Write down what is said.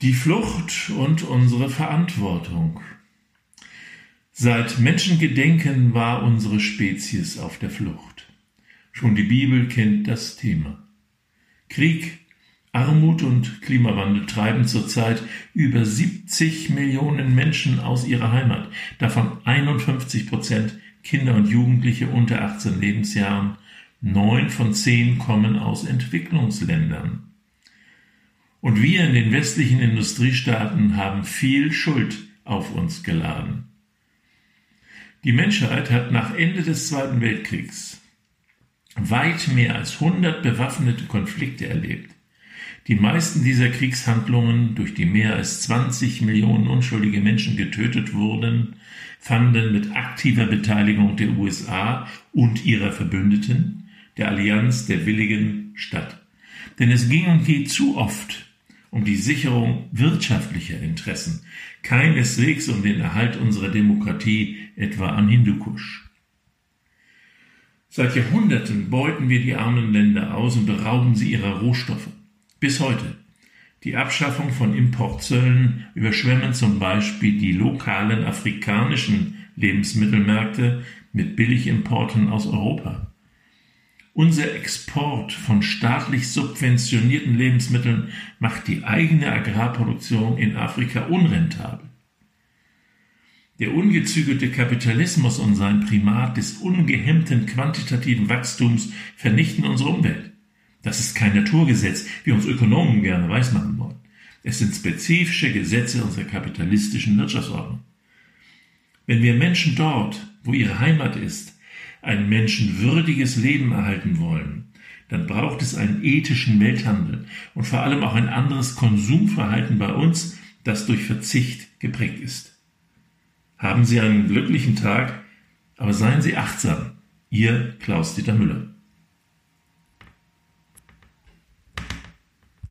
Die Flucht und unsere Verantwortung. Seit Menschengedenken war unsere Spezies auf der Flucht. Schon die Bibel kennt das Thema. Krieg, Armut und Klimawandel treiben zurzeit über 70 Millionen Menschen aus ihrer Heimat, davon 51 Prozent Kinder und Jugendliche unter 18 Lebensjahren, neun von zehn kommen aus Entwicklungsländern. Und wir in den westlichen Industriestaaten haben viel Schuld auf uns geladen. Die Menschheit hat nach Ende des Zweiten Weltkriegs weit mehr als 100 bewaffnete Konflikte erlebt. Die meisten dieser Kriegshandlungen, durch die mehr als 20 Millionen unschuldige Menschen getötet wurden, fanden mit aktiver Beteiligung der USA und ihrer Verbündeten, der Allianz der Willigen, statt. Denn es ging und geht zu oft um die Sicherung wirtschaftlicher Interessen, keineswegs um den Erhalt unserer Demokratie etwa an Hindukusch. Seit Jahrhunderten beuten wir die armen Länder aus und berauben sie ihrer Rohstoffe. Bis heute. Die Abschaffung von Importzöllen überschwemmen zum Beispiel die lokalen afrikanischen Lebensmittelmärkte mit Billigimporten aus Europa. Unser Export von staatlich subventionierten Lebensmitteln macht die eigene Agrarproduktion in Afrika unrentabel. Der ungezügelte Kapitalismus und sein Primat des ungehemmten quantitativen Wachstums vernichten unsere Umwelt. Das ist kein Naturgesetz, wie uns Ökonomen gerne weismachen wollen. Es sind spezifische Gesetze unserer kapitalistischen Wirtschaftsordnung. Wenn wir Menschen dort, wo ihre Heimat ist, ein menschenwürdiges Leben erhalten wollen, dann braucht es einen ethischen Welthandel und vor allem auch ein anderes Konsumverhalten bei uns, das durch Verzicht geprägt ist. Haben Sie einen glücklichen Tag, aber seien Sie achtsam. Ihr Klaus-Dieter Müller.